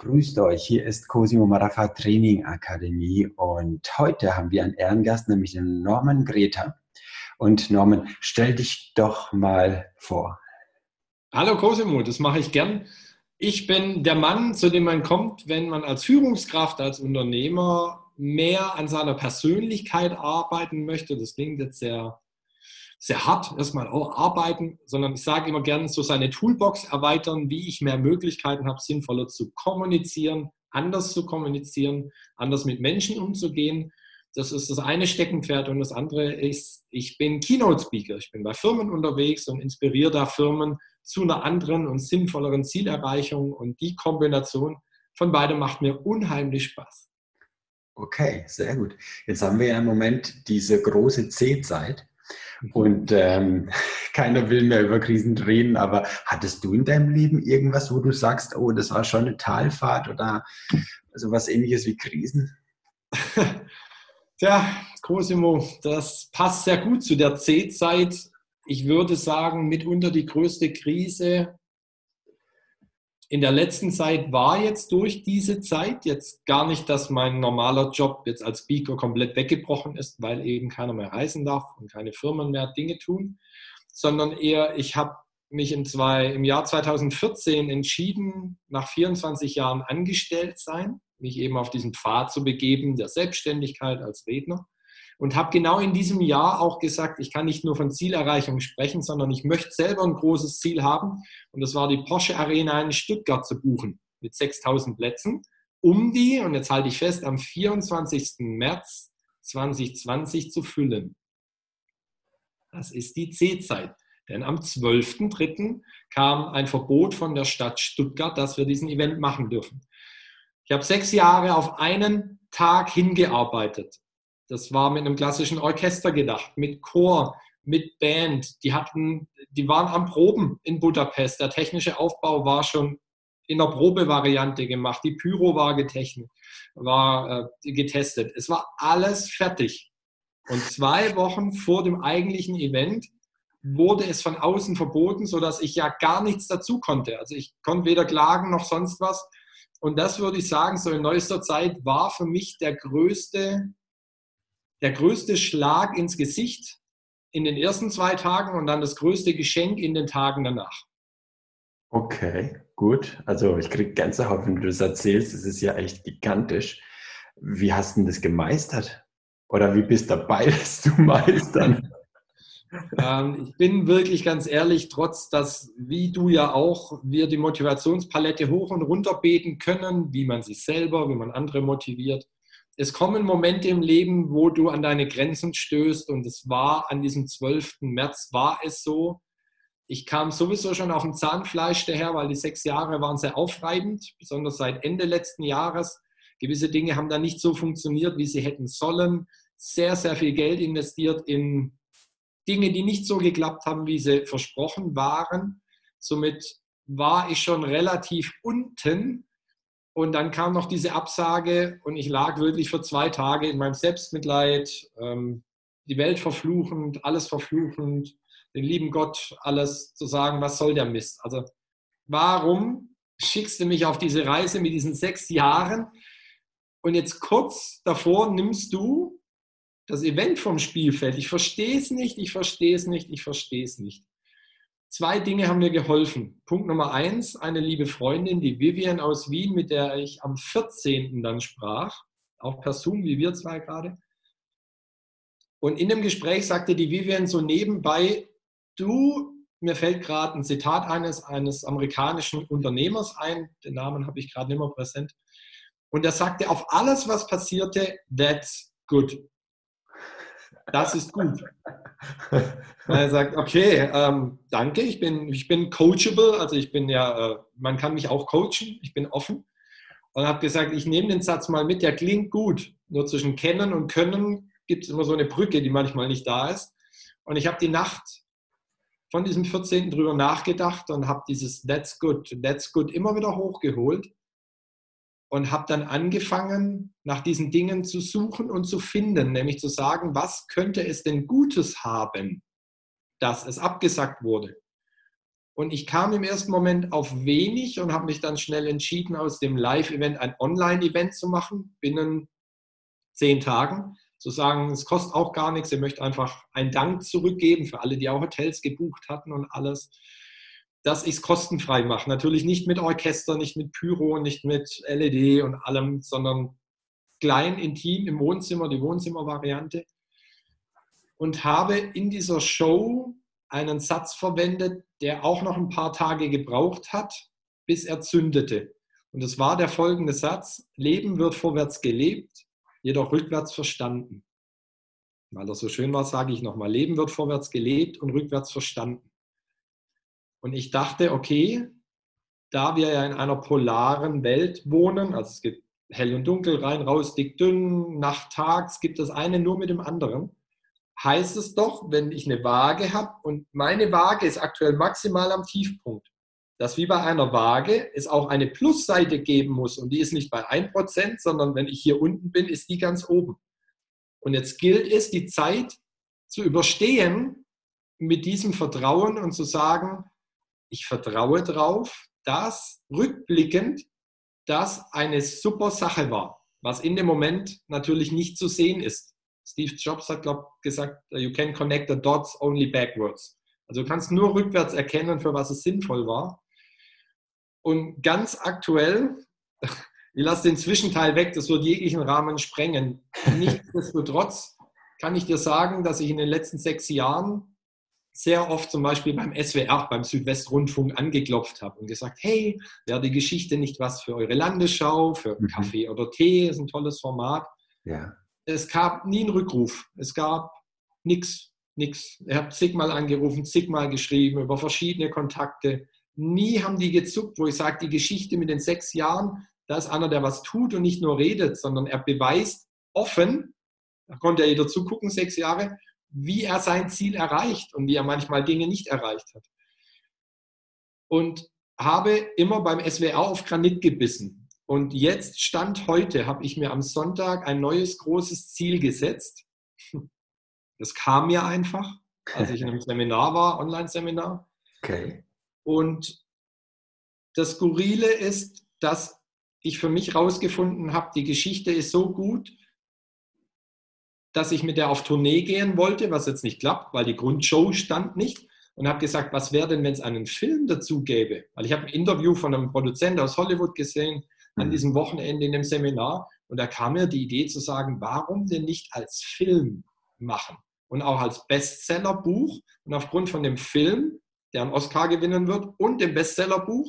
Grüßt euch, hier ist Cosimo Marafa Training Akademie und heute haben wir einen Ehrengast, nämlich den Norman Greta. Und Norman, stell dich doch mal vor. Hallo Cosimo, das mache ich gern. Ich bin der Mann, zu dem man kommt, wenn man als Führungskraft, als Unternehmer mehr an seiner Persönlichkeit arbeiten möchte. Das klingt jetzt sehr sehr hart erstmal arbeiten, sondern ich sage immer gerne so seine Toolbox erweitern, wie ich mehr Möglichkeiten habe, sinnvoller zu kommunizieren, anders zu kommunizieren, anders mit Menschen umzugehen. Das ist das eine Steckenpferd und das andere ist, ich bin Keynote Speaker. Ich bin bei Firmen unterwegs und inspiriere da Firmen zu einer anderen und sinnvolleren Zielerreichung und die Kombination von beidem macht mir unheimlich Spaß. Okay, sehr gut. Jetzt haben wir ja im Moment diese große C-Zeit. Und ähm, keiner will mehr über Krisen reden, aber hattest du in deinem Leben irgendwas, wo du sagst, oh, das war schon eine Talfahrt oder sowas ähnliches wie Krisen? Tja, Cosimo, das passt sehr gut zu der C-Zeit. Ich würde sagen, mitunter die größte Krise in der letzten Zeit war jetzt durch diese Zeit jetzt gar nicht, dass mein normaler Job jetzt als Speaker komplett weggebrochen ist, weil eben keiner mehr reisen darf und keine Firmen mehr Dinge tun, sondern eher, ich habe mich in zwei, im Jahr 2014 entschieden, nach 24 Jahren angestellt sein, mich eben auf diesen Pfad zu begeben der Selbstständigkeit als Redner und habe genau in diesem Jahr auch gesagt, ich kann nicht nur von Zielerreichung sprechen, sondern ich möchte selber ein großes Ziel haben. Und das war die Porsche Arena in Stuttgart zu buchen mit 6000 Plätzen, um die, und jetzt halte ich fest, am 24. März 2020 zu füllen. Das ist die C-Zeit. Denn am 12.03. kam ein Verbot von der Stadt Stuttgart, dass wir diesen Event machen dürfen. Ich habe sechs Jahre auf einen Tag hingearbeitet. Das war mit einem klassischen Orchester gedacht, mit Chor, mit Band. Die hatten, die waren am Proben in Budapest. Der technische Aufbau war schon in der Probevariante gemacht. Die Pyro war, getechnet, war äh, getestet. Es war alles fertig. Und zwei Wochen vor dem eigentlichen Event wurde es von außen verboten, sodass ich ja gar nichts dazu konnte. Also ich konnte weder klagen noch sonst was. Und das würde ich sagen, so in neuester Zeit war für mich der größte der größte Schlag ins Gesicht in den ersten zwei Tagen und dann das größte Geschenk in den Tagen danach. Okay, gut. Also ich kriege Gänsehaut, wenn du das erzählst. Das ist ja echt gigantisch. Wie hast du das gemeistert? Oder wie bist du dabei, das zu meistern? ähm, ich bin wirklich ganz ehrlich, trotz dass, wie du ja auch, wir die Motivationspalette hoch und runter beten können, wie man sich selber, wie man andere motiviert es kommen Momente im Leben, wo du an deine Grenzen stößt und es war an diesem 12. März, war es so. Ich kam sowieso schon auf dem Zahnfleisch daher, weil die sechs Jahre waren sehr aufreibend, besonders seit Ende letzten Jahres. Gewisse Dinge haben da nicht so funktioniert, wie sie hätten sollen. Sehr, sehr viel Geld investiert in Dinge, die nicht so geklappt haben, wie sie versprochen waren. Somit war ich schon relativ unten und dann kam noch diese Absage und ich lag wirklich für zwei Tage in meinem Selbstmitleid, ähm, die Welt verfluchend, alles verfluchend, den lieben Gott alles zu sagen, was soll der Mist? Also warum schickst du mich auf diese Reise mit diesen sechs Jahren und jetzt kurz davor nimmst du das Event vom Spielfeld? Ich verstehe es nicht, ich verstehe es nicht, ich verstehe es nicht. Zwei Dinge haben mir geholfen. Punkt Nummer eins, eine liebe Freundin, die Vivian aus Wien, mit der ich am 14. dann sprach, auch per Zoom, wie wir zwei gerade. Und in dem Gespräch sagte die Vivian so nebenbei, du, mir fällt gerade ein Zitat eines, eines amerikanischen Unternehmers ein, den Namen habe ich gerade nicht mehr präsent. Und er sagte, auf alles, was passierte, that's good. Das ist gut. er sagt, okay, ähm, danke, ich bin, ich bin coachable, also ich bin ja, äh, man kann mich auch coachen, ich bin offen. Und habe gesagt, ich nehme den Satz mal mit, der klingt gut. Nur zwischen kennen und können gibt es immer so eine Brücke, die manchmal nicht da ist. Und ich habe die Nacht von diesem 14. drüber nachgedacht und habe dieses That's good, That's good immer wieder hochgeholt und habe dann angefangen, nach diesen Dingen zu suchen und zu finden, nämlich zu sagen, was könnte es denn Gutes haben, dass es abgesagt wurde. Und ich kam im ersten Moment auf wenig und habe mich dann schnell entschieden, aus dem Live-Event ein Online-Event zu machen, binnen zehn Tagen. Zu sagen, es kostet auch gar nichts, ihr möchtet einfach einen Dank zurückgeben für alle, die auch Hotels gebucht hatten und alles, dass ich es kostenfrei mache. Natürlich nicht mit Orchester, nicht mit Pyro, nicht mit LED und allem, sondern klein, intim im Wohnzimmer, die Wohnzimmervariante. Und habe in dieser Show einen Satz verwendet, der auch noch ein paar Tage gebraucht hat, bis er zündete. Und es war der folgende Satz, Leben wird vorwärts gelebt, jedoch rückwärts verstanden. Weil das so schön war, sage ich nochmal, Leben wird vorwärts gelebt und rückwärts verstanden. Und ich dachte, okay, da wir ja in einer polaren Welt wohnen, also es gibt hell und dunkel, rein, raus, dick, dünn, Nacht, tags, gibt das eine nur mit dem anderen heißt es doch, wenn ich eine Waage habe und meine Waage ist aktuell maximal am Tiefpunkt, dass wie bei einer Waage es auch eine Plusseite geben muss und die ist nicht bei 1%, sondern wenn ich hier unten bin, ist die ganz oben. Und jetzt gilt es, die Zeit zu überstehen mit diesem Vertrauen und zu sagen, ich vertraue darauf, dass rückblickend das eine super Sache war, was in dem Moment natürlich nicht zu sehen ist. Steve Jobs hat, glaube ich, gesagt, you can connect the dots only backwards. Also du kannst nur rückwärts erkennen, für was es sinnvoll war. Und ganz aktuell, ich lasse den Zwischenteil weg, das wird jeglichen Rahmen sprengen. Nichtsdestotrotz kann ich dir sagen, dass ich in den letzten sechs Jahren sehr oft zum Beispiel beim SWR, beim Südwestrundfunk angeklopft habe und gesagt, hey, wäre die Geschichte nicht was für eure Landesschau, für mhm. Kaffee oder Tee, ist ein tolles Format. Ja es gab nie einen Rückruf. Es gab nichts, nichts. Er hat zigmal angerufen, zigmal geschrieben über verschiedene Kontakte. Nie haben die gezuckt, wo ich sage, die Geschichte mit den sechs Jahren, da ist einer, der was tut und nicht nur redet, sondern er beweist offen, da konnte ja jeder zugucken, sechs Jahre, wie er sein Ziel erreicht und wie er manchmal Dinge nicht erreicht hat. Und habe immer beim SWR auf Granit gebissen. Und jetzt, Stand heute, habe ich mir am Sonntag ein neues großes Ziel gesetzt. Das kam mir einfach, als ich in einem Seminar war, Online-Seminar. Okay. Und das Skurrile ist, dass ich für mich herausgefunden habe, die Geschichte ist so gut, dass ich mit der auf Tournee gehen wollte, was jetzt nicht klappt, weil die Grundshow stand nicht. Und habe gesagt, was wäre denn, wenn es einen Film dazu gäbe? Weil ich habe ein Interview von einem Produzenten aus Hollywood gesehen, an mhm. diesem Wochenende in dem Seminar. Und da kam mir die Idee zu sagen, warum denn nicht als Film machen und auch als Bestsellerbuch. Und aufgrund von dem Film, der einen Oscar gewinnen wird, und dem Bestsellerbuch,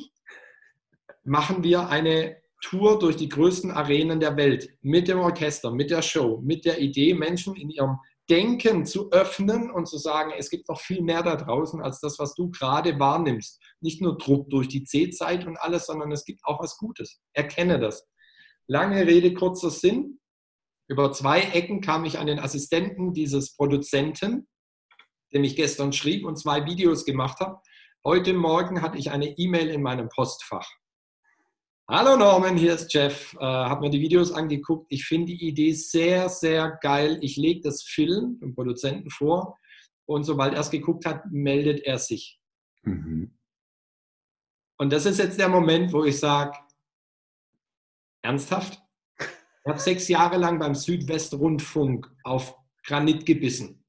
machen wir eine Tour durch die größten Arenen der Welt mit dem Orchester, mit der Show, mit der Idee, Menschen in ihrem Denken zu öffnen und zu sagen, es gibt noch viel mehr da draußen als das, was du gerade wahrnimmst. Nicht nur Druck durch die C-Zeit und alles, sondern es gibt auch was Gutes. Erkenne das. Lange Rede, kurzer Sinn. Über zwei Ecken kam ich an den Assistenten dieses Produzenten, dem ich gestern schrieb und zwei Videos gemacht habe. Heute Morgen hatte ich eine E-Mail in meinem Postfach. Hallo Norman, hier ist Jeff. Äh, habe mir die Videos angeguckt. Ich finde die Idee sehr, sehr geil. Ich lege das Film dem Produzenten vor und sobald er es geguckt hat, meldet er sich. Mhm. Und das ist jetzt der Moment, wo ich sage, ernsthaft? Ich habe sechs Jahre lang beim Südwestrundfunk auf Granit gebissen.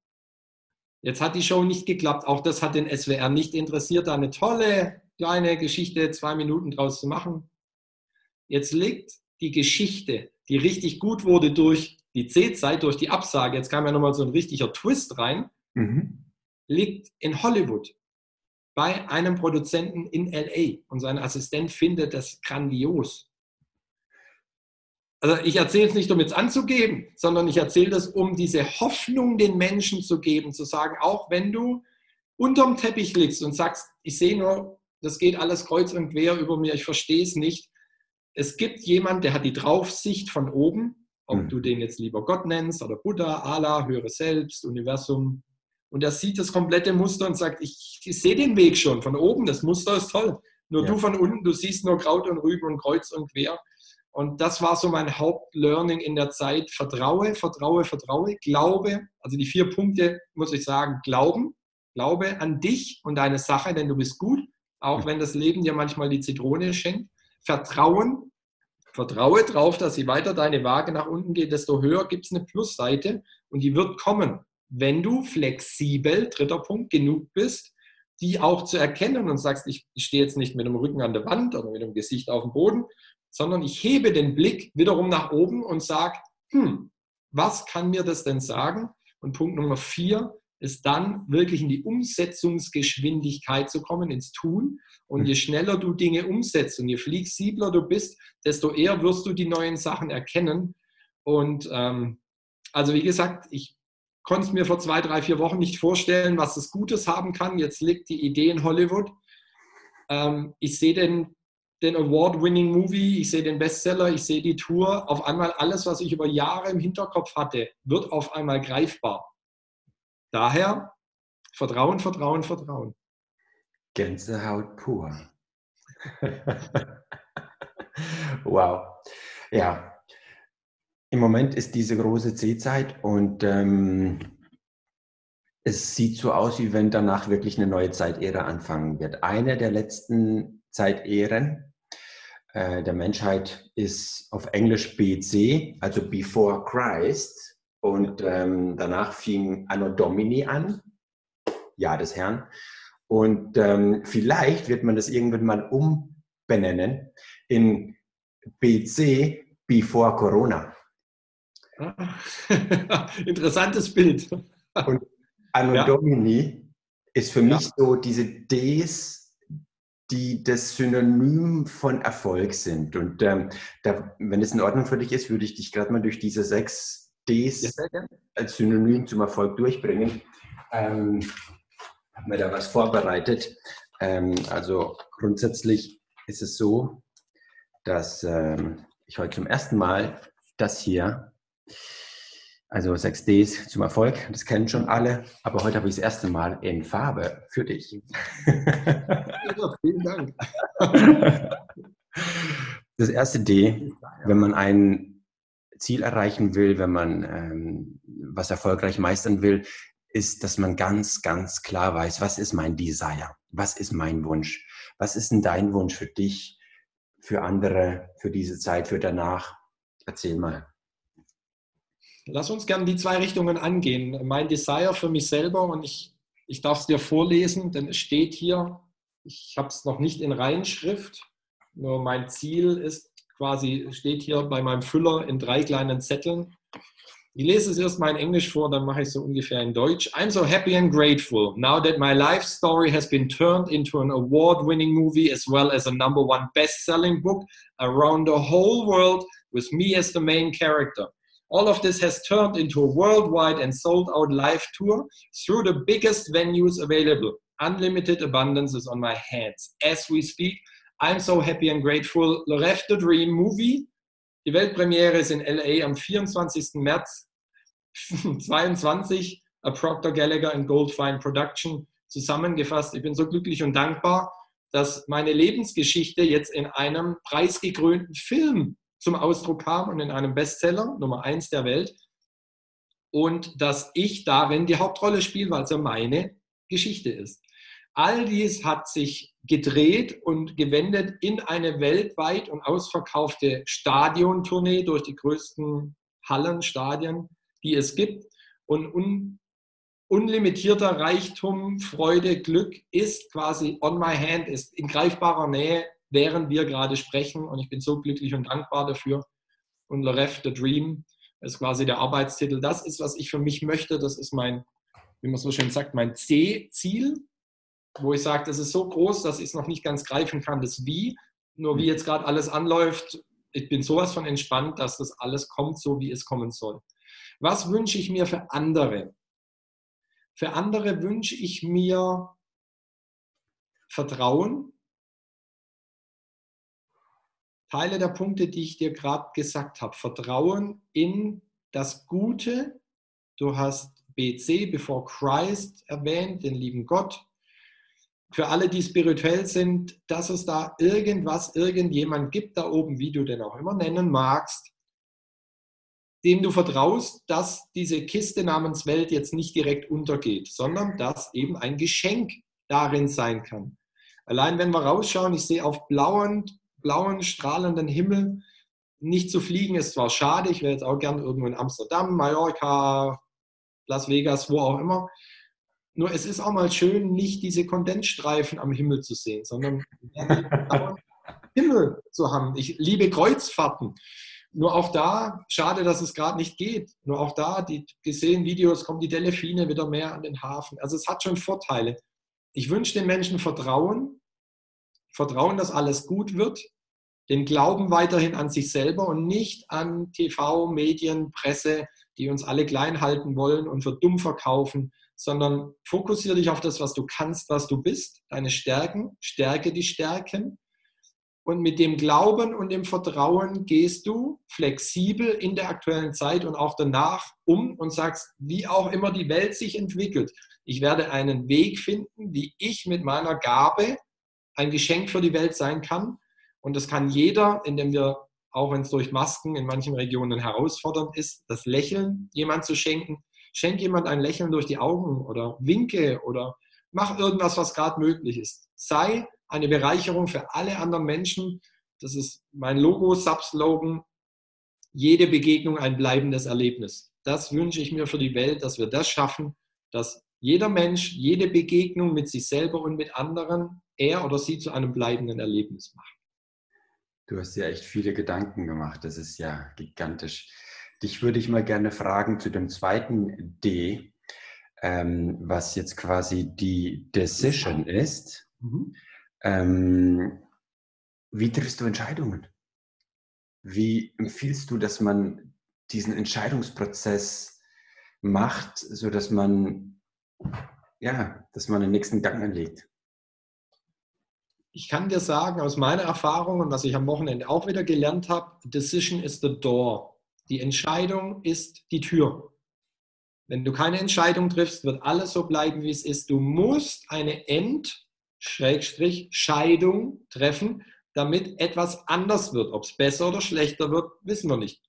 Jetzt hat die Show nicht geklappt. Auch das hat den SWR nicht interessiert, da eine tolle kleine Geschichte, zwei Minuten draus zu machen. Jetzt liegt die Geschichte, die richtig gut wurde durch die C-Zeit, durch die Absage, jetzt kam ja nochmal so ein richtiger Twist rein, mhm. liegt in Hollywood bei einem Produzenten in LA und sein Assistent findet das grandios. Also ich erzähle es nicht, um jetzt anzugeben, sondern ich erzähle das, um diese Hoffnung den Menschen zu geben, zu sagen, auch wenn du unterm Teppich liegst und sagst, ich sehe nur, das geht alles kreuz und quer über mir, ich verstehe es nicht, es gibt jemand, der hat die Draufsicht von oben, ob mhm. du den jetzt lieber Gott nennst oder Buddha, Allah, höre selbst, Universum. Und er sieht das komplette Muster und sagt, ich, ich sehe den Weg schon von oben, das Muster ist toll. Nur ja. du von unten, du siehst nur Kraut und Rüben und Kreuz und Quer. Und das war so mein Hauptlearning in der Zeit. Vertraue, vertraue, vertraue, glaube. Also die vier Punkte muss ich sagen. Glauben, glaube an dich und deine Sache, denn du bist gut. auch wenn das Leben dir manchmal die Zitrone schenkt. Vertrauen, vertraue darauf, dass je weiter deine Waage nach unten geht, desto höher gibt es eine Plusseite und die wird kommen, wenn du flexibel, dritter Punkt, genug bist, die auch zu erkennen und sagst, ich, stehe jetzt nicht mit dem Rücken an der Wand oder mit dem Gesicht auf dem Boden, sondern ich hebe den Blick wiederum nach oben und sage, hm, was kann mir das denn sagen? Und Punkt Nummer vier ist dann wirklich in die Umsetzungsgeschwindigkeit zu kommen, ins Tun. Und je schneller du Dinge umsetzt und je flexibler du bist, desto eher wirst du die neuen Sachen erkennen. Und ähm, also wie gesagt, ich konnte es mir vor zwei, drei, vier Wochen nicht vorstellen, was es Gutes haben kann. Jetzt liegt die Idee in Hollywood. Ähm, ich sehe den, den Award-winning Movie, ich sehe den Bestseller, ich sehe die Tour. Auf einmal alles, was ich über Jahre im Hinterkopf hatte, wird auf einmal greifbar. Daher Vertrauen, Vertrauen, Vertrauen. Gänsehaut pur. wow. Ja, im Moment ist diese große C-Zeit und ähm, es sieht so aus, wie wenn danach wirklich eine neue Zeitära anfangen wird. Eine der letzten Zeitären äh, der Menschheit ist auf Englisch BC, also Before Christ. Und ähm, danach fing Anno Domini an, Jahr des Herrn. Und ähm, vielleicht wird man das irgendwann mal umbenennen in BC Before Corona. Interessantes Bild. Und Anno ja. Domini ist für mich ja. so diese Ds, die das Synonym von Erfolg sind. Und ähm, da, wenn es in Ordnung für dich ist, würde ich dich gerade mal durch diese sechs Ds ja, als Synonym zum Erfolg durchbringen. Ähm, habe mir da was vorbereitet. Ähm, also grundsätzlich ist es so, dass ähm, ich heute zum ersten Mal das hier also 6Ds zum Erfolg, das kennen schon alle, aber heute habe ich das erste Mal in Farbe für dich. Ja, vielen Dank. Das erste D, wenn man ein Ziel erreichen will, wenn man ähm, was erfolgreich meistern will, ist, dass man ganz, ganz klar weiß, was ist mein Desire, was ist mein Wunsch, was ist denn dein Wunsch für dich, für andere, für diese Zeit, für danach. Erzähl mal. Lass uns gerne die zwei Richtungen angehen. Mein Desire für mich selber und ich, ich darf es dir vorlesen, denn es steht hier, ich habe es noch nicht in Reinschrift, nur mein Ziel ist quasi, steht hier bei meinem Füller in drei kleinen Zetteln. Ich lese es erstmal in Englisch vor, dann mache ich es so ungefähr in Deutsch. I'm so happy and grateful now that my life story has been turned into an award-winning movie as well as a number one best-selling book around the whole world with me as the main character. All of this has turned into a worldwide and sold out live tour through the biggest venues available. Unlimited abundance is on my hands as we speak. I'm so happy and grateful. Rêve the Dream Movie. Die Weltpremiere ist in LA am 24. März 22. A Procter Gallagher and Goldfine Production zusammengefasst. Ich bin so glücklich und dankbar, dass meine Lebensgeschichte jetzt in einem preisgekrönten Film zum Ausdruck kam und in einem Bestseller, Nummer eins der Welt. Und dass ich darin die Hauptrolle spiele, weil es ja meine Geschichte ist. All dies hat sich gedreht und gewendet in eine weltweit und ausverkaufte Stadiontournee durch die größten Hallen, Stadien, die es gibt. Und un unlimitierter Reichtum, Freude, Glück ist quasi on my hand, ist in greifbarer Nähe während wir gerade sprechen. Und ich bin so glücklich und dankbar dafür. Und Rêve, The Dream ist quasi der Arbeitstitel. Das ist, was ich für mich möchte. Das ist mein, wie man so schön sagt, mein C-Ziel, wo ich sage, das ist so groß, dass ich es noch nicht ganz greifen kann, das Wie. Nur wie jetzt gerade alles anläuft, ich bin sowas von entspannt, dass das alles kommt, so wie es kommen soll. Was wünsche ich mir für andere? Für andere wünsche ich mir Vertrauen, Teile der Punkte, die ich dir gerade gesagt habe. Vertrauen in das Gute. Du hast BC, Before Christ, erwähnt, den lieben Gott. Für alle, die spirituell sind, dass es da irgendwas, irgendjemand gibt da oben, wie du den auch immer nennen magst, dem du vertraust, dass diese Kiste namens Welt jetzt nicht direkt untergeht, sondern dass eben ein Geschenk darin sein kann. Allein wenn wir rausschauen, ich sehe auf blauen, blauen, strahlenden Himmel nicht zu fliegen, ist zwar schade, ich wäre jetzt auch gern irgendwo in Amsterdam, Mallorca, Las Vegas, wo auch immer. Nur es ist auch mal schön, nicht diese Kondensstreifen am Himmel zu sehen, sondern Himmel zu haben. Ich liebe Kreuzfahrten. Nur auch da, schade, dass es gerade nicht geht. Nur auch da, die gesehen Videos, kommen die Delfine wieder mehr an den Hafen. Also es hat schon Vorteile. Ich wünsche den Menschen Vertrauen, Vertrauen, dass alles gut wird, den Glauben weiterhin an sich selber und nicht an TV, Medien, Presse, die uns alle klein halten wollen und für dumm verkaufen, sondern fokussiere dich auf das, was du kannst, was du bist, deine Stärken, stärke die Stärken. Und mit dem Glauben und dem Vertrauen gehst du flexibel in der aktuellen Zeit und auch danach um und sagst, wie auch immer die Welt sich entwickelt, ich werde einen Weg finden, wie ich mit meiner Gabe ein Geschenk für die Welt sein kann. Und das kann jeder, indem wir, auch wenn es durch Masken in manchen Regionen herausfordernd ist, das Lächeln jemand zu schenken. Schenk jemand ein Lächeln durch die Augen oder winke oder mach irgendwas, was gerade möglich ist. Sei eine Bereicherung für alle anderen Menschen. Das ist mein Logo, Subslogan. Jede Begegnung ein bleibendes Erlebnis. Das wünsche ich mir für die Welt, dass wir das schaffen, dass jeder Mensch, jede Begegnung mit sich selber und mit anderen, er oder sie zu einem bleibenden Erlebnis macht. Du hast ja echt viele Gedanken gemacht. Das ist ja gigantisch. Dich würde ich mal gerne fragen zu dem zweiten D, ähm, was jetzt quasi die Decision ist. Mhm. Ähm, wie triffst du Entscheidungen? Wie empfiehlst du, dass man diesen Entscheidungsprozess macht, sodass man ja, dass man den nächsten Gang anlegt. Ich kann dir sagen, aus meiner Erfahrung und was ich am Wochenende auch wieder gelernt habe, Decision is the door. Die Entscheidung ist die Tür. Wenn du keine Entscheidung triffst, wird alles so bleiben, wie es ist. Du musst eine End-Scheidung treffen, damit etwas anders wird. Ob es besser oder schlechter wird, wissen wir nicht.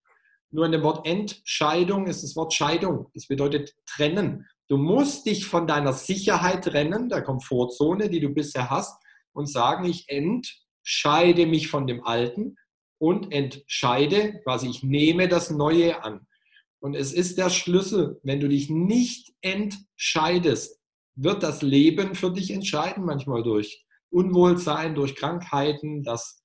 Nur in dem Wort Entscheidung ist das Wort Scheidung. Das bedeutet trennen. Du musst dich von deiner Sicherheit trennen, der Komfortzone, die du bisher hast, und sagen, ich entscheide mich von dem Alten und entscheide, quasi ich nehme das Neue an. Und es ist der Schlüssel, wenn du dich nicht entscheidest, wird das Leben für dich entscheiden, manchmal durch Unwohlsein, durch Krankheiten, dass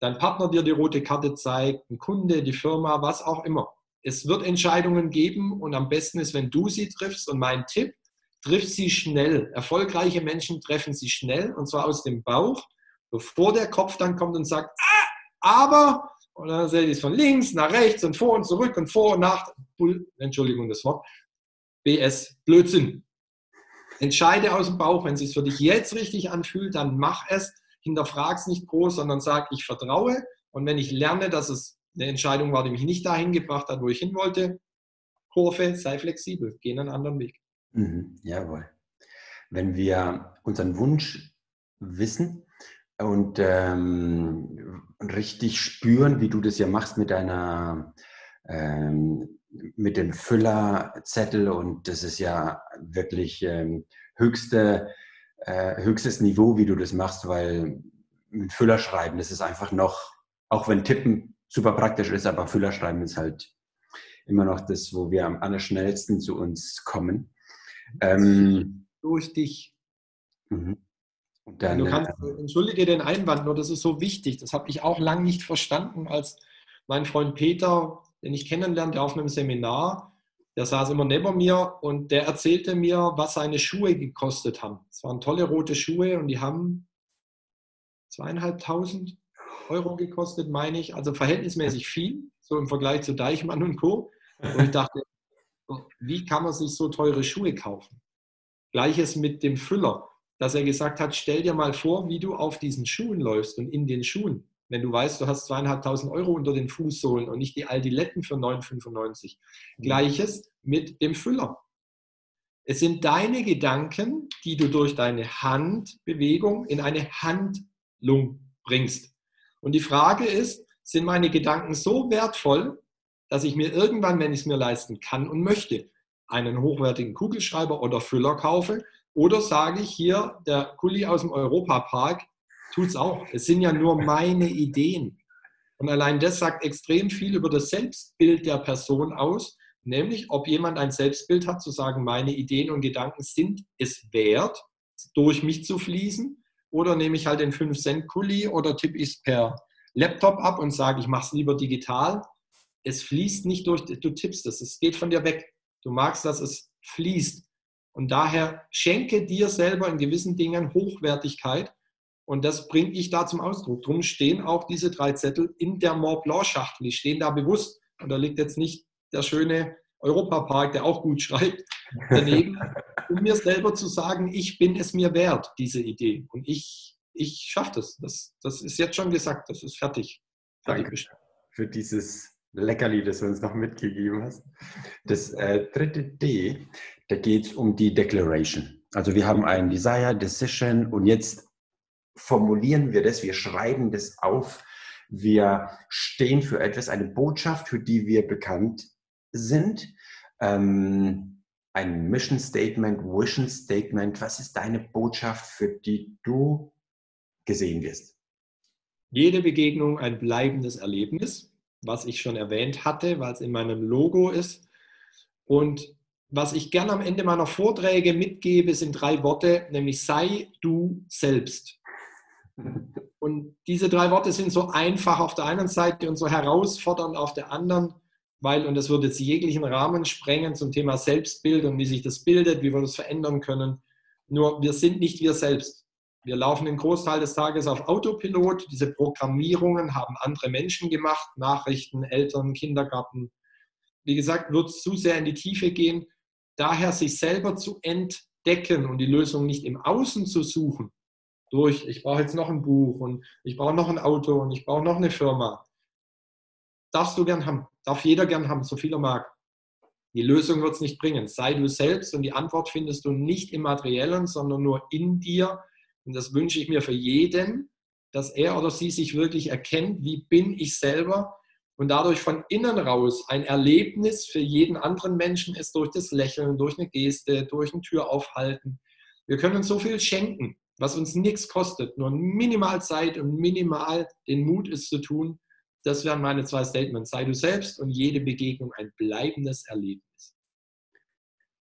dein Partner dir die rote Karte zeigt, ein Kunde, die Firma, was auch immer es wird Entscheidungen geben und am besten ist, wenn du sie triffst. Und mein Tipp, triff sie schnell. Erfolgreiche Menschen treffen sie schnell und zwar aus dem Bauch, bevor der Kopf dann kommt und sagt, ah, aber, und dann sehe ich es von links nach rechts und vor und zurück und vor und nach, Entschuldigung das Wort, BS, Blödsinn. Entscheide aus dem Bauch, wenn es sich für dich jetzt richtig anfühlt, dann mach es, hinterfrag es nicht groß, sondern sag, ich vertraue und wenn ich lerne, dass es eine Entscheidung war, die mich nicht dahin gebracht hat, wo ich hin wollte. Kurve, sei flexibel, geh einen anderen Weg. Mhm, jawohl. Wenn wir unseren Wunsch wissen und ähm, richtig spüren, wie du das ja machst mit deiner ähm, mit dem Füllerzettel und das ist ja wirklich ähm, höchste, äh, höchstes Niveau, wie du das machst, weil mit Füller schreiben, das ist einfach noch, auch wenn Tippen super praktisch ist, aber Füllerschreiben ist halt immer noch das, wo wir am allerschnellsten zu uns kommen. Ähm, Durch dich. Mhm. Dann, du kannst, äh, entschuldige den Einwand, nur das ist so wichtig. Das habe ich auch lange nicht verstanden, als mein Freund Peter, den ich kennenlernte auf einem Seminar, der saß immer neben mir und der erzählte mir, was seine Schuhe gekostet haben. Es waren tolle rote Schuhe und die haben zweieinhalbtausend Euro gekostet, meine ich. Also verhältnismäßig viel, so im Vergleich zu Deichmann und Co. Und ich dachte, wie kann man sich so teure Schuhe kaufen? Gleiches mit dem Füller, dass er gesagt hat, stell dir mal vor, wie du auf diesen Schuhen läufst und in den Schuhen. Wenn du weißt, du hast zweieinhalbtausend Euro unter den Fußsohlen und nicht die Aldiletten für 9,95. Gleiches mit dem Füller. Es sind deine Gedanken, die du durch deine Handbewegung in eine Handlung bringst. Und die Frage ist, sind meine Gedanken so wertvoll, dass ich mir irgendwann, wenn ich es mir leisten kann und möchte, einen hochwertigen Kugelschreiber oder Füller kaufe? Oder sage ich hier, der Kuli aus dem Europapark, Tut es auch. Es sind ja nur meine Ideen. Und allein das sagt extrem viel über das Selbstbild der Person aus, nämlich ob jemand ein Selbstbild hat, zu sagen, meine Ideen und Gedanken sind es wert, durch mich zu fließen, oder nehme ich halt den 5-Cent-Kuli oder tippe ich es per Laptop ab und sage, ich mache es lieber digital. Es fließt nicht durch, du tippst es, es geht von dir weg. Du magst, dass es fließt. Und daher schenke dir selber in gewissen Dingen Hochwertigkeit. Und das bringe ich da zum Ausdruck. Drum stehen auch diese drei Zettel in der Mont Blanc-Schachtel. Die stehen da bewusst. Und da liegt jetzt nicht der schöne Europapark, der auch gut schreibt, daneben, um mir selber zu sagen, ich bin es mir wert, diese Idee. Und ich, ich schaffe das. das. Das ist jetzt schon gesagt, das ist fertig. fertig Danke für dieses Leckerli, das du uns noch mitgegeben hast. Das äh, dritte D, da geht es um die Declaration. Also wir haben ein Desire, Decision und jetzt formulieren wir das, wir schreiben das auf, wir stehen für etwas, eine Botschaft, für die wir bekannt sind. Ähm, ein Mission Statement, Vision Statement. Was ist deine Botschaft, für die du gesehen wirst? Jede Begegnung ein bleibendes Erlebnis was ich schon erwähnt hatte, weil es in meinem Logo ist. Und was ich gerne am Ende meiner Vorträge mitgebe, sind drei Worte, nämlich sei du selbst. Und diese drei Worte sind so einfach auf der einen Seite und so herausfordernd auf der anderen, weil, und das würde jetzt jeglichen Rahmen sprengen zum Thema Selbstbild und wie sich das bildet, wie wir das verändern können. Nur wir sind nicht wir selbst. Wir laufen den Großteil des Tages auf Autopilot. Diese Programmierungen haben andere Menschen gemacht, Nachrichten, Eltern, Kindergarten. Wie gesagt, wird es zu sehr in die Tiefe gehen. Daher sich selber zu entdecken und die Lösung nicht im Außen zu suchen, durch, ich brauche jetzt noch ein Buch und ich brauche noch ein Auto und ich brauche noch eine Firma. Darfst du gern haben, darf jeder gern haben, so viel er mag. Die Lösung wird es nicht bringen. Sei du selbst und die Antwort findest du nicht im Materiellen, sondern nur in dir und das wünsche ich mir für jeden, dass er oder sie sich wirklich erkennt, wie bin ich selber und dadurch von innen raus ein Erlebnis für jeden anderen Menschen ist durch das Lächeln, durch eine Geste, durch ein Tür aufhalten. Wir können uns so viel schenken, was uns nichts kostet, nur minimal Zeit und minimal den Mut ist zu tun. Das wären meine zwei Statements. Sei du selbst und jede Begegnung ein bleibendes Erlebnis.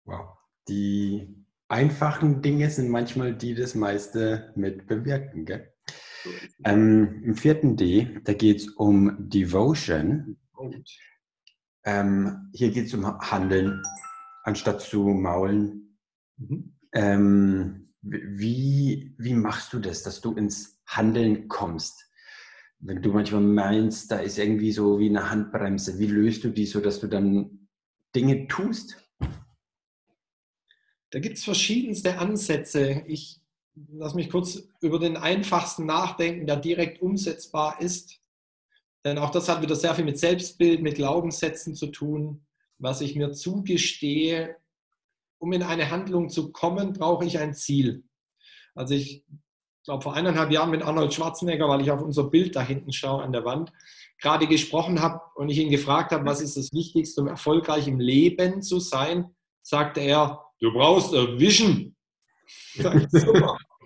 Wow. Die einfachen Dinge sind manchmal die, die das meiste mit bewirken. Gell? Ähm, Im vierten D, da geht es um Devotion. Ähm, hier geht es um Handeln, anstatt zu maulen. Mhm. Ähm, wie, wie machst du das, dass du ins Handeln kommst? Wenn du manchmal meinst, da ist irgendwie so wie eine Handbremse, wie löst du die so, dass du dann Dinge tust? Da gibt es verschiedenste Ansätze. Ich lasse mich kurz über den einfachsten nachdenken, der direkt umsetzbar ist. Denn auch das hat wieder sehr viel mit Selbstbild, mit Glaubenssätzen zu tun. Was ich mir zugestehe, um in eine Handlung zu kommen, brauche ich ein Ziel. Also ich glaube, vor eineinhalb Jahren mit Arnold Schwarzenegger, weil ich auf unser Bild da hinten schaue an der Wand, gerade gesprochen habe und ich ihn gefragt habe, was ist das Wichtigste, um erfolgreich im Leben zu sein, sagte er, Du brauchst eine Vision.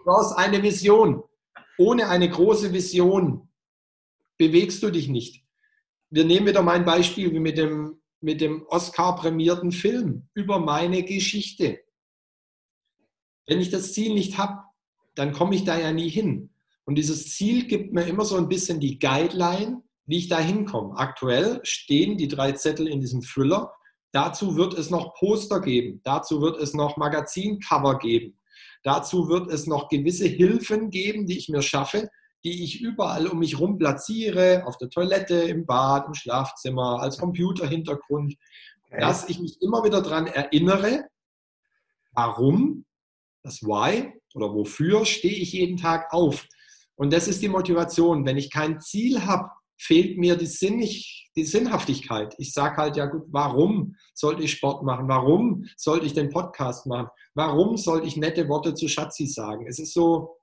Du brauchst eine Vision. Ohne eine große Vision bewegst du dich nicht. Wir nehmen wieder mein Beispiel wie mit dem, mit dem Oscar-prämierten Film über meine Geschichte. Wenn ich das Ziel nicht habe, dann komme ich da ja nie hin. Und dieses Ziel gibt mir immer so ein bisschen die Guideline, wie ich da hinkomme. Aktuell stehen die drei Zettel in diesem Füller Dazu wird es noch Poster geben. Dazu wird es noch Magazincover geben. Dazu wird es noch gewisse Hilfen geben, die ich mir schaffe, die ich überall um mich herum platziere, auf der Toilette, im Bad, im Schlafzimmer, als Computerhintergrund, okay. dass ich mich immer wieder daran erinnere, warum, das Why oder wofür stehe ich jeden Tag auf. Und das ist die Motivation. Wenn ich kein Ziel habe, fehlt mir die, Sinnig, die Sinnhaftigkeit. Ich sage halt, ja gut, warum sollte ich Sport machen? Warum sollte ich den Podcast machen? Warum sollte ich nette Worte zu Schatzi sagen? Es ist so,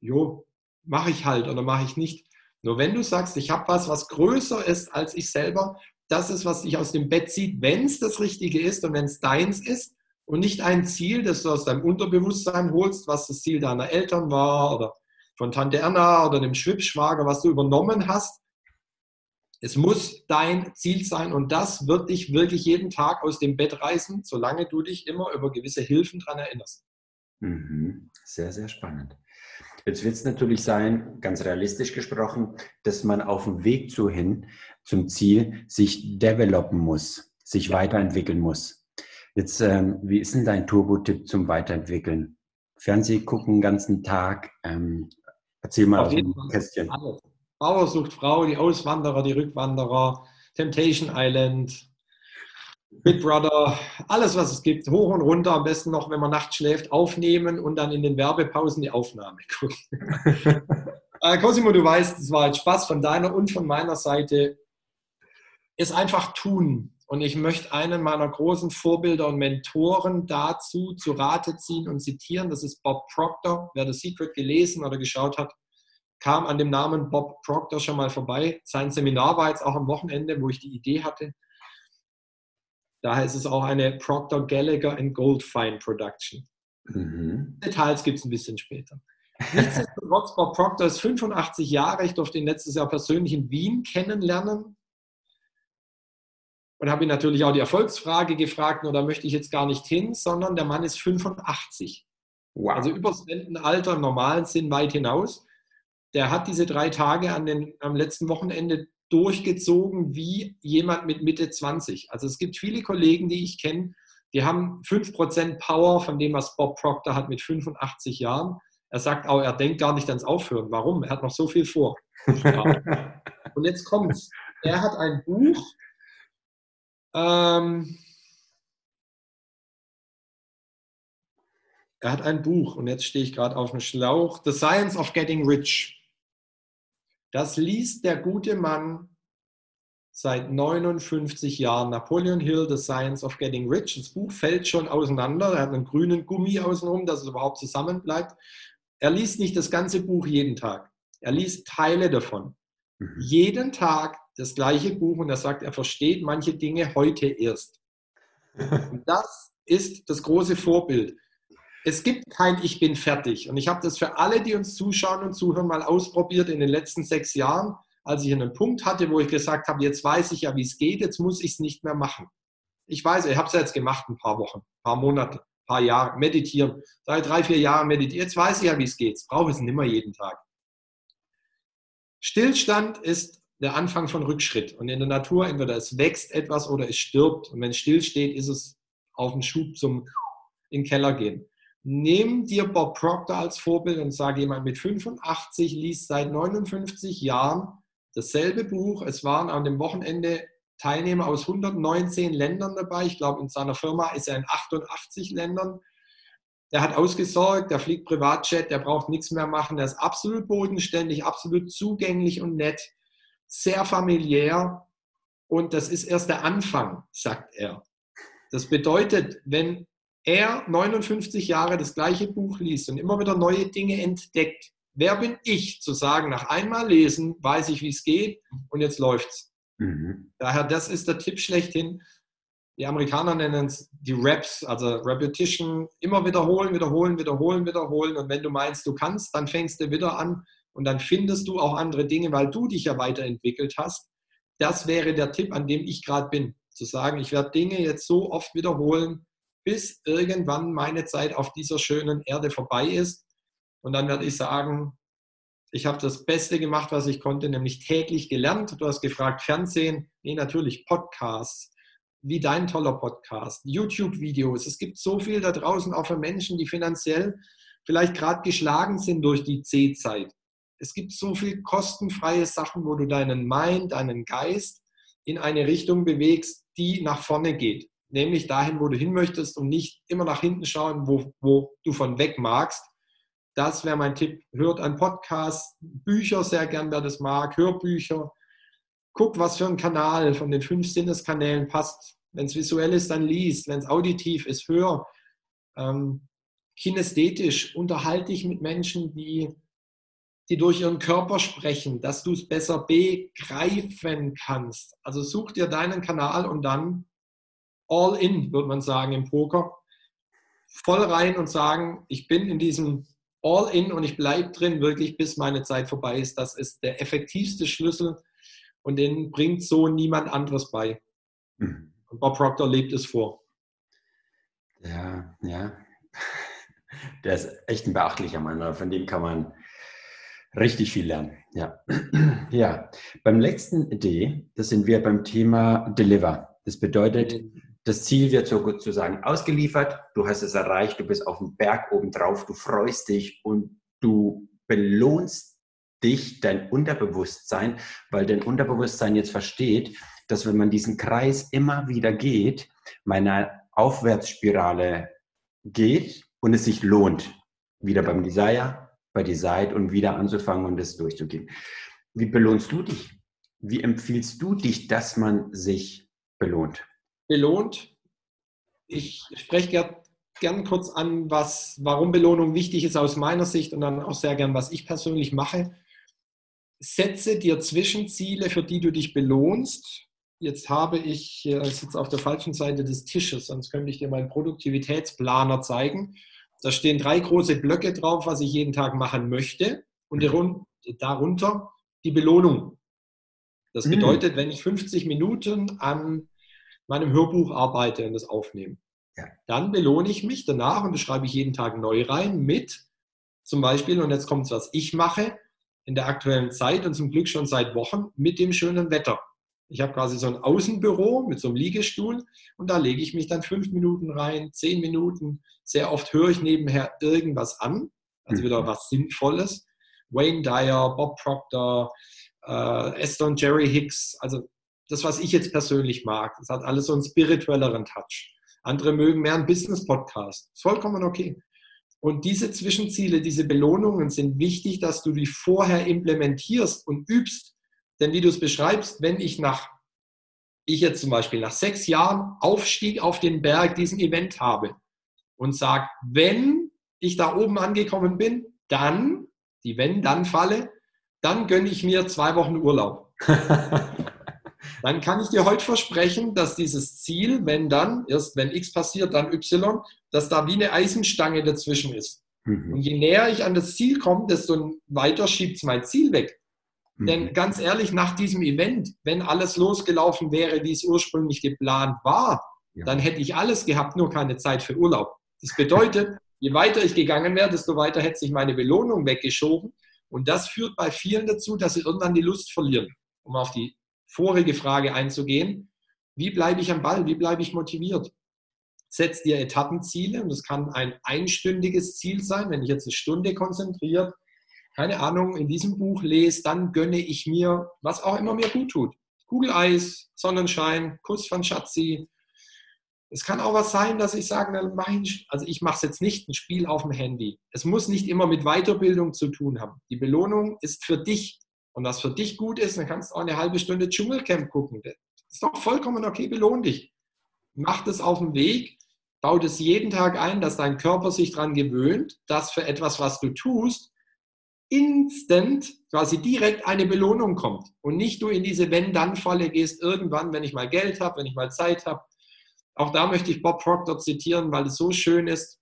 jo, mache ich halt oder mache ich nicht. Nur wenn du sagst, ich habe was, was größer ist als ich selber, das ist, was dich aus dem Bett zieht, wenn es das Richtige ist und wenn es deins ist und nicht ein Ziel, das du aus deinem Unterbewusstsein holst, was das Ziel deiner Eltern war oder von Tante Erna oder dem Schwibschwager, was du übernommen hast. Es muss dein Ziel sein und das wird dich wirklich jeden Tag aus dem Bett reißen, solange du dich immer über gewisse Hilfen daran erinnerst. Mhm. Sehr, sehr spannend. Jetzt wird es natürlich sein, ganz realistisch gesprochen, dass man auf dem Weg zu hin zum Ziel sich developen muss, sich weiterentwickeln muss. Jetzt, ähm, wie ist denn dein Turbo-Tipp zum Weiterentwickeln? Fernseh gucken den ganzen Tag. Ähm, erzähl mal auf aus dem Kästchen. Alles. Bauer sucht Frau, die Auswanderer, die Rückwanderer, Temptation Island, Big Brother, alles, was es gibt, hoch und runter, am besten noch, wenn man nachts schläft, aufnehmen und dann in den Werbepausen die Aufnahme gucken. äh, Cosimo, du weißt, es war jetzt Spaß von deiner und von meiner Seite. Es einfach tun. Und ich möchte einen meiner großen Vorbilder und Mentoren dazu zu Rate ziehen und zitieren. Das ist Bob Proctor. Wer The Secret gelesen oder geschaut hat, kam an dem Namen Bob Proctor schon mal vorbei. Sein Seminar war jetzt auch am Wochenende, wo ich die Idee hatte. Daher ist es auch eine Proctor Gallagher and Goldfine Production. Mhm. Details gibt es ein bisschen später. Nichtsdestotrotz, Bob Proctor ist 85 Jahre. Ich durfte ihn letztes Jahr persönlich in Wien kennenlernen. Und habe ihn natürlich auch die Erfolgsfrage gefragt, nur da möchte ich jetzt gar nicht hin, sondern der Mann ist 85. Wow. Also übers Rentenalter im normalen Sinn weit hinaus. Der hat diese drei Tage an den, am letzten Wochenende durchgezogen wie jemand mit Mitte 20. Also es gibt viele Kollegen, die ich kenne, die haben 5% Power von dem, was Bob Proctor hat mit 85 Jahren. Er sagt auch, er denkt gar nicht ans Aufhören. Warum? Er hat noch so viel vor. Und jetzt kommt's. Er hat ein Buch. Ähm, er hat ein Buch und jetzt stehe ich gerade auf dem Schlauch. The Science of Getting Rich. Das liest der gute Mann seit 59 Jahren. Napoleon Hill, The Science of Getting Rich. Das Buch fällt schon auseinander. Er hat einen grünen Gummi außenrum, dass es überhaupt zusammen bleibt. Er liest nicht das ganze Buch jeden Tag. Er liest Teile davon. Mhm. Jeden Tag das gleiche Buch und er sagt, er versteht manche Dinge heute erst. Und das ist das große Vorbild es gibt kein Ich bin fertig. Und ich habe das für alle, die uns zuschauen und zuhören, mal ausprobiert in den letzten sechs Jahren, als ich einen Punkt hatte, wo ich gesagt habe, jetzt weiß ich ja, wie es geht, jetzt muss ich es nicht mehr machen. Ich weiß, ich habe es jetzt gemacht, ein paar Wochen, ein paar Monate, ein paar Jahre, meditieren. Seit drei, vier Jahren meditieren. Jetzt weiß ich ja, wie es geht. Brauche ich es nicht mehr jeden Tag. Stillstand ist der Anfang von Rückschritt. Und in der Natur entweder es wächst etwas oder es stirbt. Und wenn es still steht, ist es auf den Schub zum in den Keller gehen. Nimm dir Bob Proctor als Vorbild und sage, jemand mit 85 liest seit 59 Jahren dasselbe Buch. Es waren an dem Wochenende Teilnehmer aus 119 Ländern dabei. Ich glaube, in seiner Firma ist er in 88 Ländern. Der hat ausgesorgt, der fliegt Privatjet, der braucht nichts mehr machen. Der ist absolut bodenständig, absolut zugänglich und nett, sehr familiär. Und das ist erst der Anfang, sagt er. Das bedeutet, wenn er 59 Jahre das gleiche Buch liest und immer wieder neue Dinge entdeckt, wer bin ich zu sagen, nach einmal lesen, weiß ich, wie es geht und jetzt läuft's. Mhm. Daher, das ist der Tipp schlechthin. Die Amerikaner nennen es die Reps, also Repetition, immer wiederholen, wiederholen, wiederholen, wiederholen. Und wenn du meinst, du kannst, dann fängst du wieder an und dann findest du auch andere Dinge, weil du dich ja weiterentwickelt hast. Das wäre der Tipp, an dem ich gerade bin. Zu sagen, ich werde Dinge jetzt so oft wiederholen, bis irgendwann meine Zeit auf dieser schönen Erde vorbei ist. Und dann werde ich sagen, ich habe das Beste gemacht, was ich konnte, nämlich täglich gelernt. Du hast gefragt, Fernsehen, nee, natürlich Podcasts, wie dein toller Podcast, YouTube-Videos. Es gibt so viel da draußen, auch für Menschen, die finanziell vielleicht gerade geschlagen sind durch die C-Zeit. Es gibt so viel kostenfreie Sachen, wo du deinen Mind, deinen Geist in eine Richtung bewegst, die nach vorne geht nämlich dahin, wo du hin möchtest und nicht immer nach hinten schauen, wo, wo du von weg magst. Das wäre mein Tipp. Hört einen Podcast, Bücher sehr gern, wer das mag, Hörbücher. Guck, was für ein Kanal von den fünf Sinneskanälen passt. Wenn es visuell ist, dann liest. Wenn es auditiv ist, hör. Ähm, kinästhetisch unterhalte dich mit Menschen, die, die durch ihren Körper sprechen, dass du es besser begreifen kannst. Also such dir deinen Kanal und dann all in, würde man sagen, im Poker. Voll rein und sagen, ich bin in diesem all in und ich bleibe drin, wirklich bis meine Zeit vorbei ist. Das ist der effektivste Schlüssel und den bringt so niemand anderes bei. Mhm. Und Bob Proctor lebt es vor. Ja, ja. Der ist echt ein beachtlicher Mann. Von dem kann man richtig viel lernen. Ja. ja. Beim letzten Idee, das sind wir beim Thema Deliver. Das bedeutet, das Ziel wird sozusagen ausgeliefert, du hast es erreicht, du bist auf dem Berg oben drauf, du freust dich und du belohnst dich, dein Unterbewusstsein, weil dein Unterbewusstsein jetzt versteht, dass wenn man diesen Kreis immer wieder geht, meine Aufwärtsspirale geht und es sich lohnt, wieder beim Desire, bei Desire und wieder anzufangen und es durchzugehen. Wie belohnst du dich? Wie empfiehlst du dich, dass man sich belohnt? Belohnt. Ich spreche gern, gern kurz an, was, warum Belohnung wichtig ist aus meiner Sicht und dann auch sehr gern, was ich persönlich mache. Setze dir Zwischenziele, für die du dich belohnst. Jetzt habe ich, ich sitze auf der falschen Seite des Tisches, sonst könnte ich dir meinen Produktivitätsplaner zeigen. Da stehen drei große Blöcke drauf, was ich jeden Tag machen möchte und darunter die Belohnung. Das mhm. bedeutet, wenn ich 50 Minuten an meinem Hörbuch arbeite und das aufnehme. Ja. Dann belohne ich mich danach und das schreibe ich jeden Tag neu rein mit zum Beispiel, und jetzt kommt es, was ich mache in der aktuellen Zeit und zum Glück schon seit Wochen mit dem schönen Wetter. Ich habe quasi so ein Außenbüro mit so einem Liegestuhl und da lege ich mich dann fünf Minuten rein, zehn Minuten. Sehr oft höre ich nebenher irgendwas an, also wieder mhm. was Sinnvolles. Wayne Dyer, Bob Proctor, äh, Esther und Jerry Hicks, also das, was ich jetzt persönlich mag. Das hat alles so einen spirituelleren Touch. Andere mögen mehr einen Business-Podcast. Ist vollkommen okay. Und diese Zwischenziele, diese Belohnungen sind wichtig, dass du die vorher implementierst und übst. Denn wie du es beschreibst, wenn ich nach, ich jetzt zum Beispiel nach sechs Jahren Aufstieg auf den Berg diesen Event habe und sage, wenn ich da oben angekommen bin, dann, die Wenn-Dann-Falle, dann gönne ich mir zwei Wochen Urlaub. dann kann ich dir heute versprechen, dass dieses Ziel, wenn dann, erst wenn X passiert, dann Y, dass da wie eine Eisenstange dazwischen ist. Mhm. Und je näher ich an das Ziel komme, desto weiter schiebt es mein Ziel weg. Mhm. Denn ganz ehrlich, nach diesem Event, wenn alles losgelaufen wäre, wie es ursprünglich geplant war, ja. dann hätte ich alles gehabt, nur keine Zeit für Urlaub. Das bedeutet, je weiter ich gegangen wäre, desto weiter hätte sich meine Belohnung weggeschoben. Und das führt bei vielen dazu, dass sie irgendwann die Lust verlieren. Um auf die vorige Frage einzugehen. Wie bleibe ich am Ball? Wie bleibe ich motiviert? Setz dir Etappenziele und das kann ein einstündiges Ziel sein, wenn ich jetzt eine Stunde konzentriert, keine Ahnung, in diesem Buch lese, dann gönne ich mir, was auch immer mir gut tut. Kugeleis, Sonnenschein, Kuss von Schatzi. Es kann auch was sein, dass ich sage, also ich mache es jetzt nicht ein Spiel auf dem Handy. Es muss nicht immer mit Weiterbildung zu tun haben. Die Belohnung ist für dich und was für dich gut ist, dann kannst du auch eine halbe Stunde Dschungelcamp gucken. Das ist doch vollkommen okay, belohn dich. Mach das auf dem Weg, bau das jeden Tag ein, dass dein Körper sich daran gewöhnt, dass für etwas, was du tust, instant quasi direkt eine Belohnung kommt und nicht du in diese Wenn-Dann-Falle gehst, irgendwann, wenn ich mal Geld habe, wenn ich mal Zeit habe. Auch da möchte ich Bob Proctor zitieren, weil es so schön ist.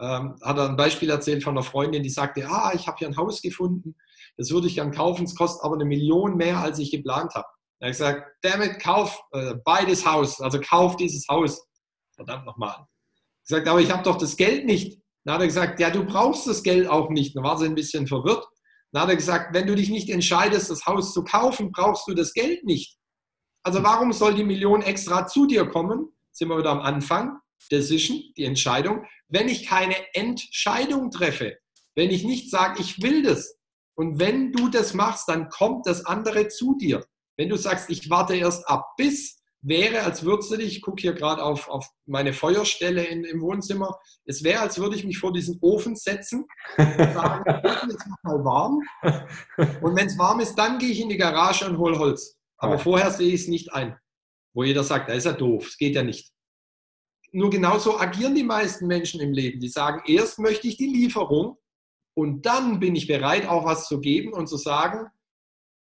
Ähm, hat er ein Beispiel erzählt von einer Freundin, die sagte, ah, ich habe hier ein Haus gefunden das würde ich gern kaufen, es kostet aber eine Million mehr, als ich geplant habe. Da habe ich gesagt, damit kauf äh, beides Haus, also kauf dieses Haus. Verdammt nochmal. Ich gesagt, aber ich habe doch das Geld nicht. Dann hat er gesagt, ja, du brauchst das Geld auch nicht. Dann war sie ein bisschen verwirrt. Dann hat er gesagt, wenn du dich nicht entscheidest, das Haus zu kaufen, brauchst du das Geld nicht. Also warum soll die Million extra zu dir kommen? Sind wir wieder am Anfang. Decision, die Entscheidung. Wenn ich keine Entscheidung treffe, wenn ich nicht sage, ich will das, und wenn du das machst, dann kommt das andere zu dir. Wenn du sagst, ich warte erst ab bis, wäre, als würdest du dich, ich gucke hier gerade auf, auf meine Feuerstelle in, im Wohnzimmer, es wäre, als würde ich mich vor diesen Ofen setzen und sagen, jetzt mal warm. Und wenn es warm ist, dann gehe ich in die Garage und hole Holz. Aber vorher sehe ich es nicht ein. Wo jeder sagt, da ist ja doof, es geht ja nicht. Nur genauso agieren die meisten Menschen im Leben. Die sagen, erst möchte ich die Lieferung und dann bin ich bereit, auch was zu geben und zu sagen,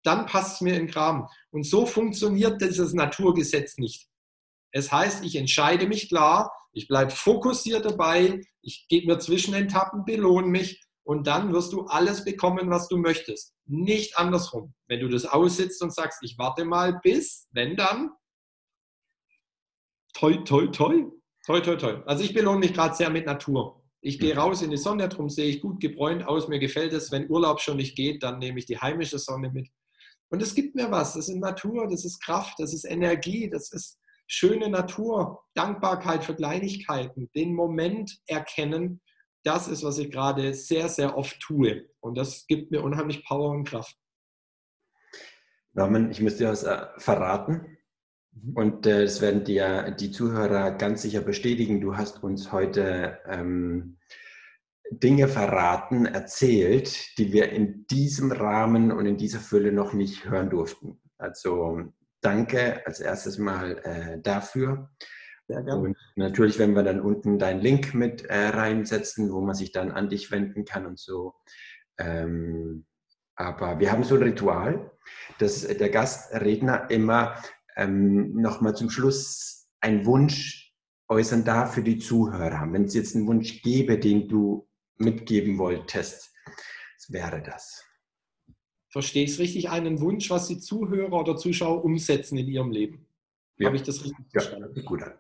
dann passt es mir in Kram. Und so funktioniert dieses Naturgesetz nicht. Es heißt, ich entscheide mich klar, ich bleibe fokussiert dabei, ich gebe mir Zwischenetappen, belohne mich und dann wirst du alles bekommen, was du möchtest. Nicht andersrum. Wenn du das aussitzt und sagst, ich warte mal bis, wenn dann, toi, toi, toi, toi, toi, toi. Also ich belohne mich gerade sehr mit Natur. Ich gehe raus in die Sonne, darum sehe ich gut gebräunt aus. Mir gefällt es, wenn Urlaub schon nicht geht, dann nehme ich die heimische Sonne mit. Und es gibt mir was. Das ist Natur, das ist Kraft, das ist Energie, das ist schöne Natur, Dankbarkeit für Kleinigkeiten, den Moment erkennen das ist, was ich gerade sehr, sehr oft tue. Und das gibt mir unheimlich Power und Kraft. Norman, ich müsste dir was äh, verraten. Mhm. Und äh, das werden dir die Zuhörer ganz sicher bestätigen. Du hast uns heute ähm, Dinge verraten, erzählt, die wir in diesem Rahmen und in dieser Fülle noch nicht hören durften. Also danke als erstes mal äh, dafür. Sehr gerne. Und natürlich werden wir dann unten deinen Link mit äh, reinsetzen, wo man sich dann an dich wenden kann und so. Ähm, aber wir haben so ein Ritual, dass der Gastredner immer ähm, nochmal zum Schluss einen Wunsch äußern darf für die Zuhörer. Wenn es jetzt einen Wunsch gäbe, den du mitgeben wolltest, was wäre das? Verstehe ich es richtig? Einen Wunsch, was die Zuhörer oder Zuschauer umsetzen in ihrem Leben? Ja. Habe ich das richtig verstanden? Ja, gut an.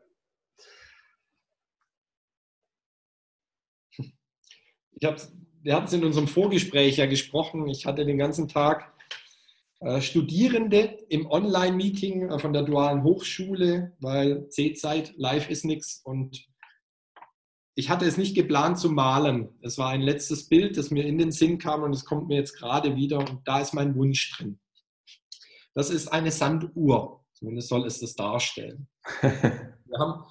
Ich hab, wir hatten es in unserem Vorgespräch ja gesprochen. Ich hatte den ganzen Tag Studierende im Online-Meeting äh, von der Dualen Hochschule, weil C-Zeit, live ist nichts. Und ich hatte es nicht geplant zu malen. Es war ein letztes Bild, das mir in den Sinn kam und es kommt mir jetzt gerade wieder und da ist mein Wunsch drin. Das ist eine Sanduhr. Zumindest soll es das darstellen. Wir haben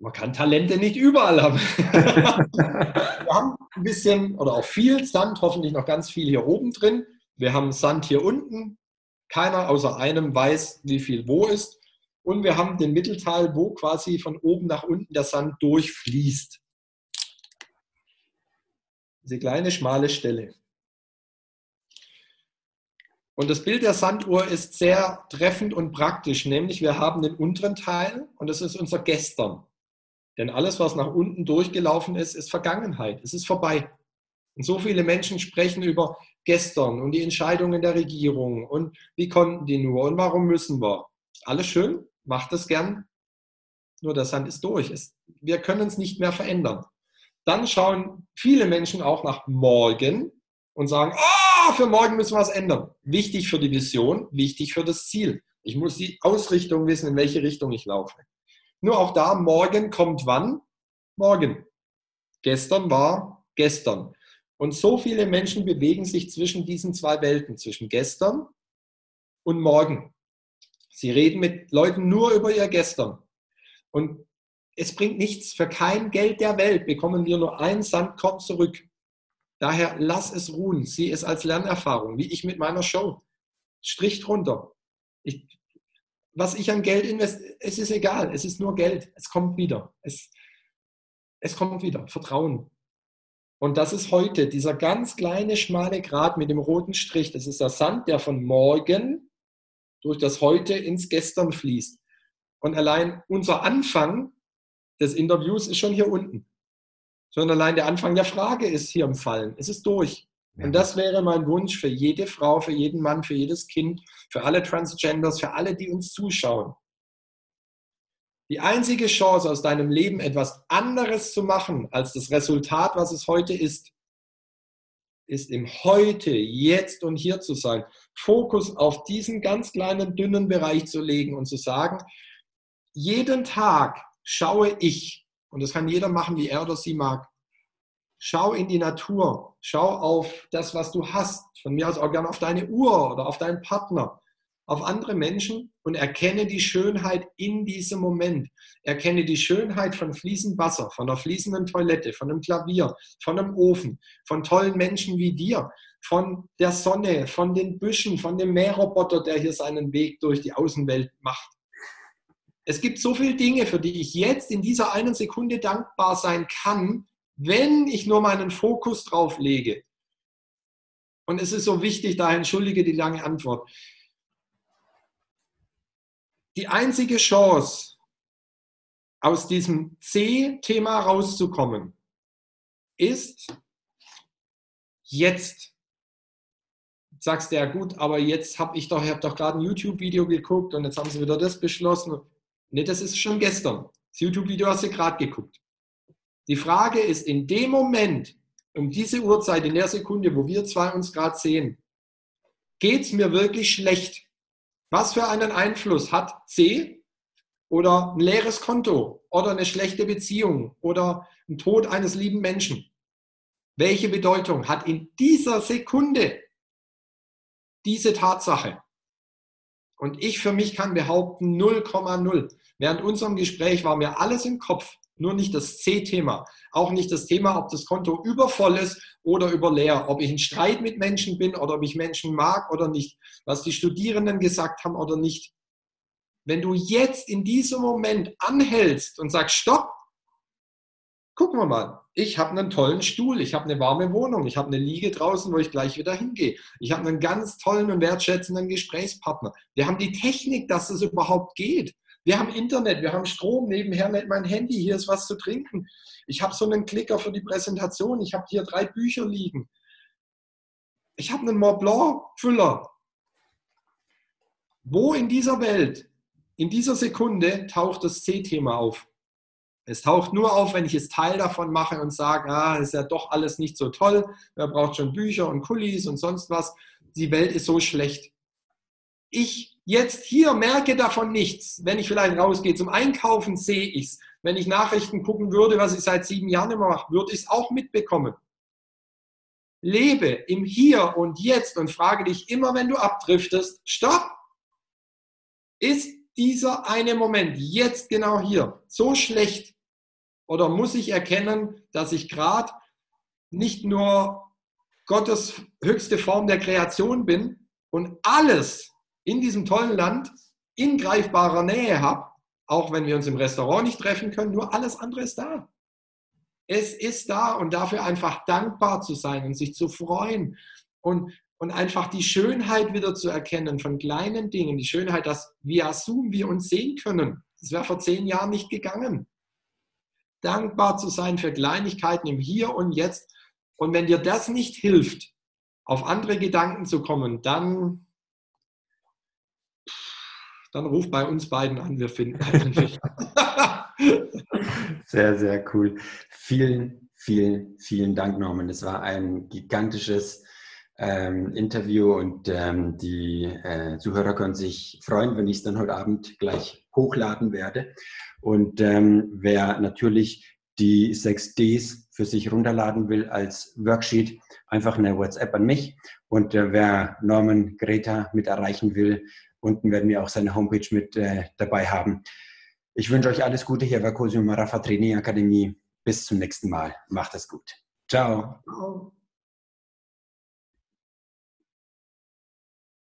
man kann Talente nicht überall haben. wir haben ein bisschen oder auch viel Sand, hoffentlich noch ganz viel hier oben drin. Wir haben Sand hier unten. Keiner außer einem weiß, wie viel wo ist. Und wir haben den Mittelteil, wo quasi von oben nach unten der Sand durchfließt. Diese kleine schmale Stelle. Und das Bild der Sanduhr ist sehr treffend und praktisch, nämlich wir haben den unteren Teil und das ist unser Gestern. Denn alles, was nach unten durchgelaufen ist, ist Vergangenheit. Es ist vorbei. Und so viele Menschen sprechen über gestern und die Entscheidungen der Regierung und wie konnten die nur und warum müssen wir. Alles schön, macht es gern. Nur der Sand ist durch. wir können es nicht mehr verändern. Dann schauen viele Menschen auch nach morgen und sagen, oh, für morgen müssen wir was ändern. Wichtig für die Vision, wichtig für das Ziel. Ich muss die Ausrichtung wissen, in welche Richtung ich laufe. Nur auch da, morgen kommt wann? Morgen. Gestern war gestern. Und so viele Menschen bewegen sich zwischen diesen zwei Welten, zwischen gestern und morgen. Sie reden mit Leuten nur über ihr Gestern. Und es bringt nichts. Für kein Geld der Welt bekommen wir nur ein Sandkorn zurück. Daher lass es ruhen. Sieh es als Lernerfahrung, wie ich mit meiner Show. Strich drunter. Ich was ich an Geld investiere, es ist egal, es ist nur Geld, es kommt wieder. Es, es kommt wieder, Vertrauen. Und das ist heute, dieser ganz kleine, schmale Grat mit dem roten Strich, das ist der Sand, der von morgen durch das Heute ins Gestern fließt. Und allein unser Anfang des Interviews ist schon hier unten. Sondern allein der Anfang der Frage ist hier im Fallen. Es ist durch. Und das wäre mein Wunsch für jede Frau, für jeden Mann, für jedes Kind, für alle Transgenders, für alle, die uns zuschauen. Die einzige Chance aus deinem Leben etwas anderes zu machen als das Resultat, was es heute ist, ist im Heute, jetzt und hier zu sein. Fokus auf diesen ganz kleinen, dünnen Bereich zu legen und zu sagen, jeden Tag schaue ich, und das kann jeder machen, wie er oder sie mag, Schau in die Natur. Schau auf das, was du hast. Von mir aus auch gerne auf deine Uhr oder auf deinen Partner, auf andere Menschen und erkenne die Schönheit in diesem Moment. Erkenne die Schönheit von fließendem Wasser, von einer fließenden Toilette, von einem Klavier, von einem Ofen, von tollen Menschen wie dir, von der Sonne, von den Büschen, von dem Mähroboter, der hier seinen Weg durch die Außenwelt macht. Es gibt so viele Dinge, für die ich jetzt in dieser einen Sekunde dankbar sein kann, wenn ich nur meinen Fokus drauf lege, und es ist so wichtig, da entschuldige die lange Antwort, die einzige Chance, aus diesem C-Thema rauszukommen, ist jetzt. Sagst du ja gut, aber jetzt habe ich doch, ich habe doch gerade ein YouTube-Video geguckt und jetzt haben sie wieder das beschlossen. Ne, das ist schon gestern. Das YouTube-Video hast du gerade geguckt. Die Frage ist in dem Moment, um diese Uhrzeit, in der Sekunde, wo wir zwei uns gerade sehen, geht es mir wirklich schlecht? Was für einen Einfluss hat C oder ein leeres Konto oder eine schlechte Beziehung oder ein Tod eines lieben Menschen? Welche Bedeutung hat in dieser Sekunde diese Tatsache? Und ich für mich kann behaupten 0,0. Während unserem Gespräch war mir alles im Kopf, nur nicht das C-Thema. Auch nicht das Thema, ob das Konto übervoll ist oder überleer. Ob ich in Streit mit Menschen bin oder ob ich Menschen mag oder nicht. Was die Studierenden gesagt haben oder nicht. Wenn du jetzt in diesem Moment anhältst und sagst, stopp, gucken wir mal. Ich habe einen tollen Stuhl, ich habe eine warme Wohnung, ich habe eine Liege draußen, wo ich gleich wieder hingehe. Ich habe einen ganz tollen und wertschätzenden Gesprächspartner. Wir haben die Technik, dass es überhaupt geht. Wir haben Internet, wir haben Strom, nebenher mein Handy, hier ist was zu trinken. Ich habe so einen Klicker für die Präsentation, ich habe hier drei Bücher liegen. Ich habe einen Mont Blanc-Füller. Wo in dieser Welt, in dieser Sekunde taucht das C-Thema auf? Es taucht nur auf, wenn ich es Teil davon mache und sage, ah, ist ja doch alles nicht so toll, wer braucht schon Bücher und Kulis und sonst was. Die Welt ist so schlecht. Ich jetzt hier merke davon nichts. Wenn ich vielleicht rausgehe zum Einkaufen, sehe ich es. Wenn ich Nachrichten gucken würde, was ich seit sieben Jahren immer mache, würde ich es auch mitbekommen. Lebe im Hier und Jetzt und frage dich immer, wenn du abdriftest, stopp! Ist dieser eine Moment jetzt genau hier so schlecht? Oder muss ich erkennen, dass ich gerade nicht nur Gottes höchste Form der Kreation bin und alles, in diesem tollen Land in greifbarer Nähe habe, auch wenn wir uns im Restaurant nicht treffen können, nur alles andere ist da. Es ist da und dafür einfach dankbar zu sein und sich zu freuen und, und einfach die Schönheit wieder zu erkennen von kleinen Dingen, die Schönheit, dass via Zoom wir uns sehen können. Das wäre vor zehn Jahren nicht gegangen. Dankbar zu sein für Kleinigkeiten im Hier und Jetzt. Und wenn dir das nicht hilft, auf andere Gedanken zu kommen, dann dann ruf bei uns beiden an, wir finden einen sehr, sehr cool. Vielen, vielen, vielen Dank, Norman. Das war ein gigantisches ähm, Interview und ähm, die äh, Zuhörer können sich freuen, wenn ich es dann heute Abend gleich hochladen werde. Und ähm, wer natürlich die 6 Ds für sich runterladen will als Worksheet, einfach eine WhatsApp an mich. Und äh, wer Norman Greta mit erreichen will, Unten werden wir auch seine Homepage mit äh, dabei haben. Ich wünsche euch alles Gute hier bei Cosimo Marafa Training Akademie. Bis zum nächsten Mal. Macht es gut. Ciao. Ciao.